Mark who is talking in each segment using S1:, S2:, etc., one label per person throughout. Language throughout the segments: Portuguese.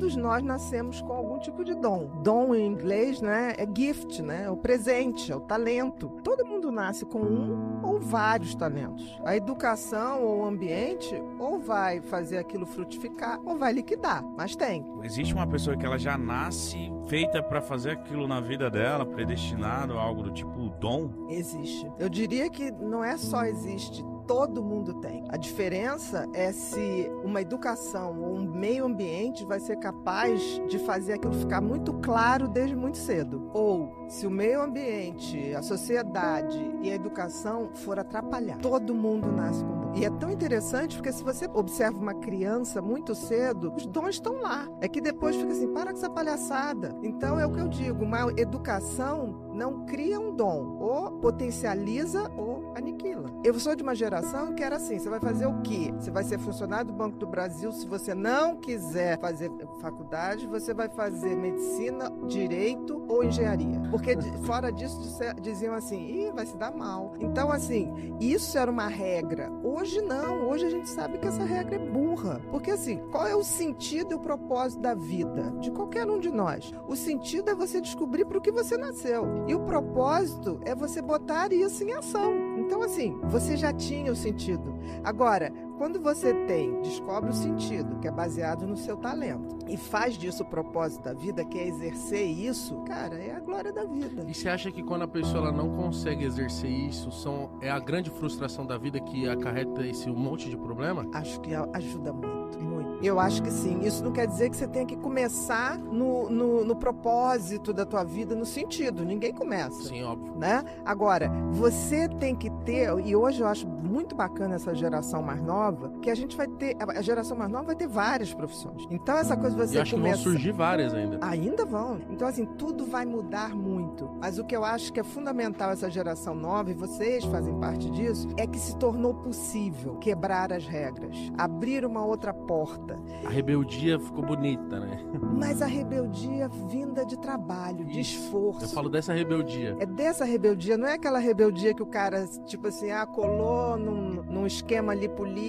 S1: Todos nós nascemos com algum tipo de dom. Dom em inglês, né, é gift, né, é o presente, é o talento. Todo mundo nasce com um ou vários talentos. A educação ou o ambiente ou vai fazer aquilo frutificar ou vai liquidar, mas tem.
S2: Existe uma pessoa que ela já nasce feita para fazer aquilo na vida dela, predestinado a algo do tipo dom?
S1: Existe. Eu diria que não é só existe, todo mundo tem. A diferença é se uma educação ou um meio ambiente vai ser capaz de fazer aquilo ficar muito claro desde muito cedo. Ou se o meio ambiente, a sociedade e a educação for atrapalhar. Todo mundo nasce com. E é tão interessante porque se você observa uma criança muito cedo, os dons estão lá. É que depois fica assim, para com essa palhaçada. Então é o que eu digo, uma educação não cria um dom, ou potencializa ou aniquila. Eu sou de uma geração que era assim: você vai fazer o quê? Você vai ser funcionário do Banco do Brasil. Se você não quiser fazer faculdade, você vai fazer medicina, direito ou engenharia. Porque fora disso diziam assim: Ih, vai se dar mal. Então, assim, isso era uma regra. Hoje não. Hoje a gente sabe que essa regra é burra. Porque, assim, qual é o sentido e o propósito da vida de qualquer um de nós? O sentido é você descobrir para o que você nasceu. E o propósito é você botar isso em ação. Então, assim, você já tinha o sentido. Agora, quando você tem, descobre o sentido, que é baseado no seu talento, e faz disso o propósito da vida, que é exercer isso, cara, é a glória da vida.
S3: E você acha que quando a pessoa não consegue exercer isso, são, é a grande frustração da vida que acarreta esse monte de problema?
S1: Acho que ajuda muito, muito. Eu acho que sim. Isso não quer dizer que você tenha que começar no, no, no propósito da tua vida, no sentido. Ninguém começa.
S3: Sim, óbvio.
S1: Né? Agora, você tem que ter, e hoje eu acho muito bacana essa geração mais nova, que a gente vai ter, a geração mais nova vai ter várias profissões. Então essa coisa você
S3: e acho
S1: começa...
S3: que vão surgir várias ainda.
S1: Ainda vão. Então assim, tudo vai mudar muito. Mas o que eu acho que é fundamental essa geração nova, e vocês fazem parte disso, é que se tornou possível quebrar as regras, abrir uma outra porta.
S3: A rebeldia ficou bonita, né?
S1: Mas a rebeldia vinda de trabalho, Isso. de esforço.
S3: Eu falo dessa rebeldia.
S1: É dessa rebeldia, não é aquela rebeldia que o cara, tipo assim, ah, colou num, num esquema ali político,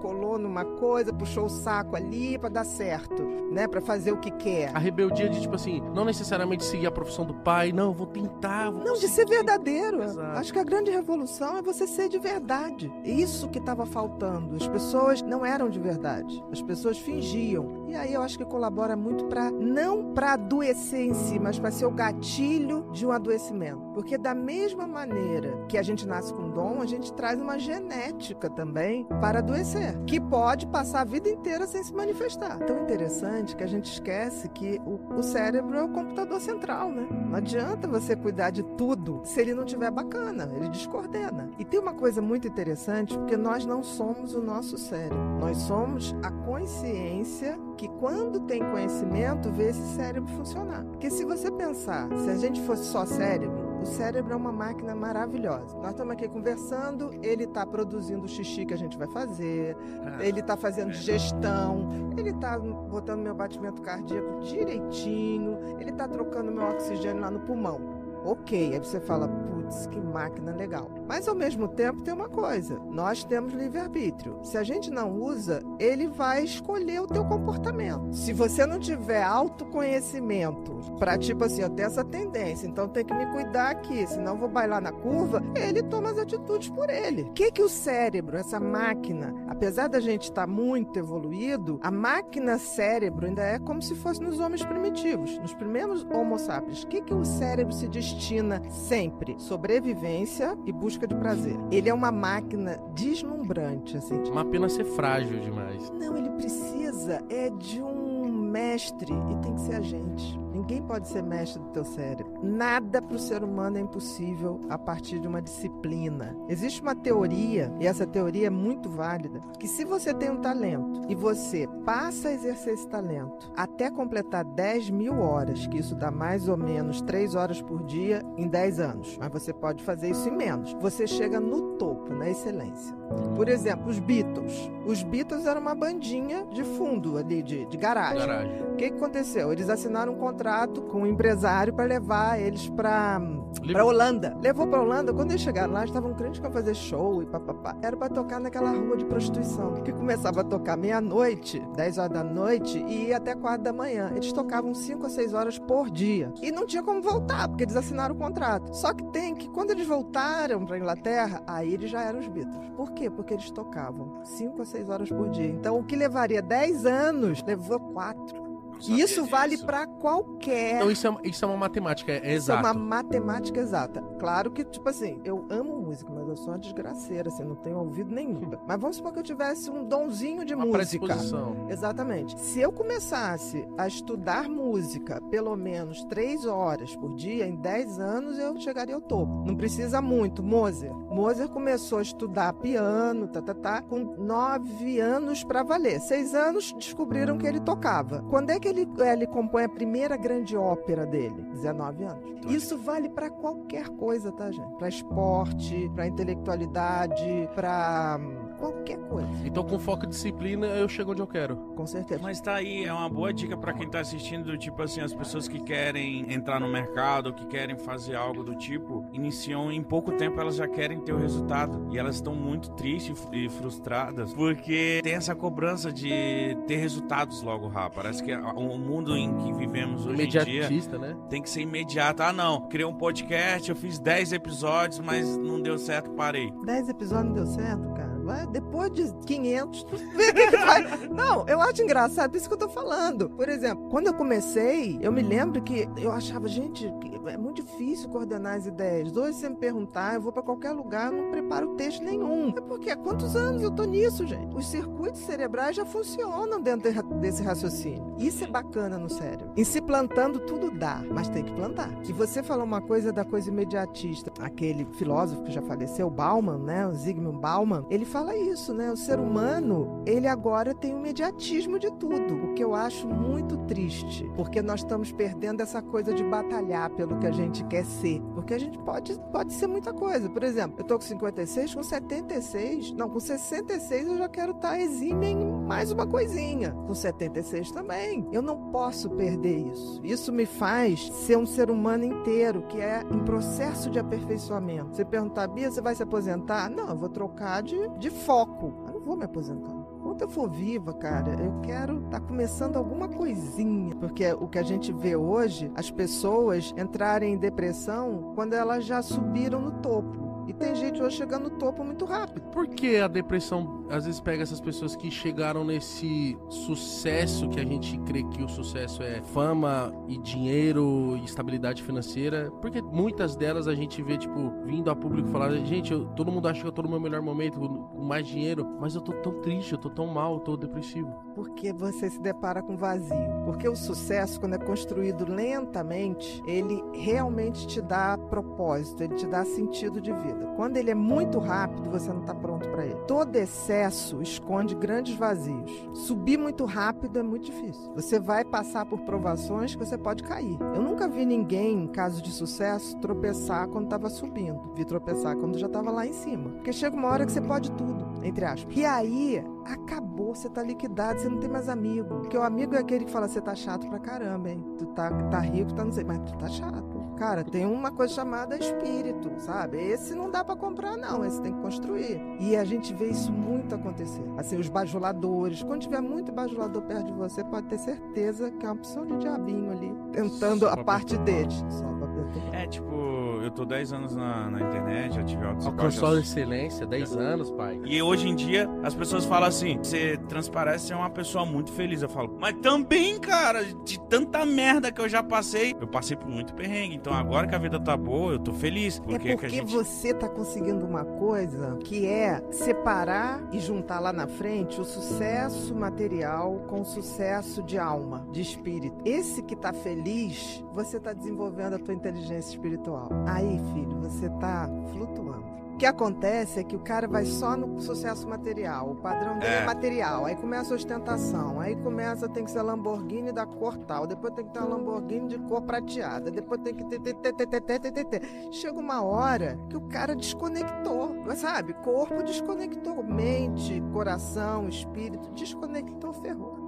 S1: colou numa coisa, puxou o saco ali para dar certo, né? Para fazer o que quer.
S3: A rebeldia de tipo assim, não necessariamente seguir a profissão do pai, não, vou tentar, vou
S1: Não,
S3: conseguir.
S1: de ser verdadeiro. Exato. Acho que a grande revolução é você ser de verdade. Isso que estava faltando. As pessoas não eram de verdade. As pessoas fingiam. E aí eu acho que colabora muito para não para adoecer em si, mas para ser o gatilho de um adoecimento. Porque da mesma maneira que a gente nasce com a gente traz uma genética também para adoecer, que pode passar a vida inteira sem se manifestar. Tão interessante que a gente esquece que o, o cérebro é o computador central, né? Não adianta você cuidar de tudo se ele não tiver bacana, ele descoordena. E tem uma coisa muito interessante, porque nós não somos o nosso cérebro. Nós somos a consciência que quando tem conhecimento vê esse cérebro funcionar. Porque se você pensar, se a gente fosse só cérebro, o cérebro é uma máquina maravilhosa. Nós estamos aqui conversando, ele está produzindo o xixi que a gente vai fazer, ah, ele está fazendo digestão, ele está botando meu batimento cardíaco direitinho, ele está trocando meu oxigênio lá no pulmão. Ok, aí você fala, putz, que máquina legal. Mas ao mesmo tempo tem uma coisa: nós temos livre-arbítrio. Se a gente não usa, ele vai escolher o teu comportamento. Se você não tiver autoconhecimento para tipo assim, eu tenho essa tendência, então tem que me cuidar aqui, senão vou bailar na curva, ele toma as atitudes por ele. O que que o cérebro, essa máquina, apesar da gente estar tá muito evoluído, a máquina cérebro ainda é como se fosse nos homens primitivos, nos primeiros Homo sapiens. O que que o cérebro se destina sempre? Sobrevivência e busca de prazer. Ele é uma máquina deslumbrante, assim.
S3: Uma pena ser frágil demais.
S1: Não, ele precisa é de um mestre e tem que ser a gente. Ninguém pode ser mestre do teu cérebro. Nada para o ser humano é impossível a partir de uma disciplina. Existe uma teoria, e essa teoria é muito válida, que se você tem um talento e você passa a exercer esse talento até completar 10 mil horas, que isso dá mais ou menos 3 horas por dia em 10 anos, mas você pode fazer isso em menos, você chega no topo. Na excelência. Por exemplo, os Beatles. Os Beatles eram uma bandinha de fundo ali, de, de garagem.
S3: Garagem.
S1: O que, que aconteceu? Eles assinaram um contrato com um empresário para levar eles para para Holanda. Levou para Holanda, quando eles chegaram lá, eles estavam crentes que iam fazer show e papapá. Era para tocar naquela rua de prostituição, que começava a tocar meia-noite, 10 horas da noite e ia até 4 da manhã. Eles tocavam 5 a 6 horas por dia. E não tinha como voltar, porque eles assinaram o contrato. Só que tem que, quando eles voltaram para Inglaterra, aí eles já eram os Beatles. Por quê? Porque eles tocavam 5 a 6 horas por dia. Então, o que levaria 10 anos, levou 4. E isso vale para qualquer.
S3: Então isso é, isso é uma matemática, é
S1: Isso é uma matemática exata. Claro que, tipo assim, eu eu sou uma desgraceira, assim, não tenho ouvido nenhum. Mas vamos supor que eu tivesse um donzinho de
S3: Uma
S1: música. Exatamente. Se eu começasse a estudar música pelo menos três horas por dia, em 10 anos eu chegaria ao topo. Não precisa muito. Mozart. Mozart começou a estudar piano, tá, tá, tá, com nove anos para valer. Seis anos descobriram que ele tocava. Quando é que ele, eh, ele compõe a primeira grande ópera dele? 19 anos. Isso vale para qualquer coisa, tá, gente? Para esporte, para intelectualidade, para qualquer coisa.
S3: Então com foco e disciplina eu chego onde eu quero.
S1: Com certeza.
S2: Mas tá aí, é uma boa dica pra quem tá assistindo, do tipo assim, as pessoas que querem entrar no mercado, que querem fazer algo do tipo, iniciam em pouco tempo, elas já querem ter o resultado. E elas estão muito tristes e frustradas, porque tem essa cobrança de ter resultados logo rápido. Parece que o mundo em que vivemos hoje em dia
S3: né?
S2: tem que ser imediato. Ah, não, criei um podcast, eu fiz 10 episódios, mas não deu certo, parei.
S1: 10 episódios não deu certo, depois de 500, tu vê o que, que vai. Não, eu acho engraçado isso que eu tô falando. Por exemplo, quando eu comecei, eu me lembro que eu achava, gente, é muito difícil coordenar as ideias. Hoje, se me perguntar, eu vou pra qualquer lugar, eu não preparo texto nenhum. É porque há quantos anos eu tô nisso, gente? Os circuitos cerebrais já funcionam dentro de- desse raciocínio. Isso é bacana no cérebro. E se plantando, tudo dá, mas tem que plantar. E você falou uma coisa da coisa imediatista. Aquele filósofo que já faleceu, Bauman, né? O Zygmunt Bauman, ele fala isso, né? O ser humano, ele agora tem o imediatismo de tudo, o que eu acho muito triste, porque nós estamos perdendo essa coisa de batalhar pelo que a gente quer ser, porque a gente pode, pode ser muita coisa. Por exemplo, eu tô com 56, com 76, não, com 66 eu já quero estar exímia em mais uma coisinha. Com 76 também. Eu não posso perder isso. Isso me faz ser um ser humano inteiro, que é em processo de aperfeiçoamento. Você perguntar, Bia, você vai se aposentar? Não, eu vou trocar de, de foco. Eu não vou me aposentar. Enquanto eu for viva, cara, eu quero estar começando alguma coisinha. Porque o que a gente vê hoje, as pessoas entrarem em depressão quando elas já subiram no topo. E tem gente hoje chegando no topo muito rápido.
S3: Por que a depressão às vezes pega essas pessoas que chegaram nesse sucesso que a gente crê que o sucesso é fama e dinheiro e estabilidade financeira? Porque muitas delas a gente vê, tipo, vindo a público falar: gente, eu- todo mundo acha que eu tô no meu melhor momento, com com mais dinheiro, mas eu tô tão triste, eu tô tão mal, eu tô depressivo.
S1: Porque você se depara com vazio. Porque o sucesso, quando é construído lentamente, ele realmente te dá propósito, ele te dá sentido de vida. Quando ele é muito rápido, você não está pronto para ele. Todo excesso esconde grandes vazios. Subir muito rápido é muito difícil. Você vai passar por provações que você pode cair. Eu nunca vi ninguém, em caso de sucesso, tropeçar quando estava subindo. Vi tropeçar quando já estava lá em cima. Porque chega uma hora que você pode tudo, entre aspas. E aí, acabou, você tá liquidado, você não tem mais amigo. Porque o amigo é aquele que fala, você tá chato pra caramba, hein? Tu tá, tá rico, tá não sei, mas tu tá chato. Cara, tem uma coisa chamada espírito, sabe? Esse não dá pra comprar, não. Esse tem que construir. E a gente vê isso muito acontecer. Assim, os bajuladores. Quando tiver muito bajulador perto de você, pode ter certeza que é uma opção de diabinho ali, tentando
S2: Só
S1: a parte deles. Perturbar.
S2: É, tipo, eu tô 10 anos na, na internet, já tive altos
S3: Alcançou a
S2: baixos.
S3: excelência, 10 anos, pai.
S2: E hoje em dia, as pessoas falam assim: você transparece ser uma pessoa muito feliz. Eu falo, mas também, cara, de tanta merda que eu já passei, eu passei por muito perrengue. Então agora que a vida tá boa, eu tô feliz. Porque,
S1: é
S2: que a
S1: porque
S2: gente.
S1: você tá conseguindo uma coisa que é separar e juntar lá na frente o sucesso material com o sucesso de alma, de espírito. Esse que tá feliz, você tá desenvolvendo a tua inteligência espiritual. Aí, filho, você tá flutuando. que acontece é que o cara vai só no sucesso material. O padrão dele é, é material. Aí começa a ostentação. Aí começa, tem que ser Lamborghini da cor tal. Depois tem que ter uma Lamborghini de cor prateada. Depois tem que ter, ter, ter, ter, ter, ter, ter, ter. Chega uma hora que o cara desconectou. Sabe? Corpo desconectou. Mente, coração, espírito, desconectou, ferrou.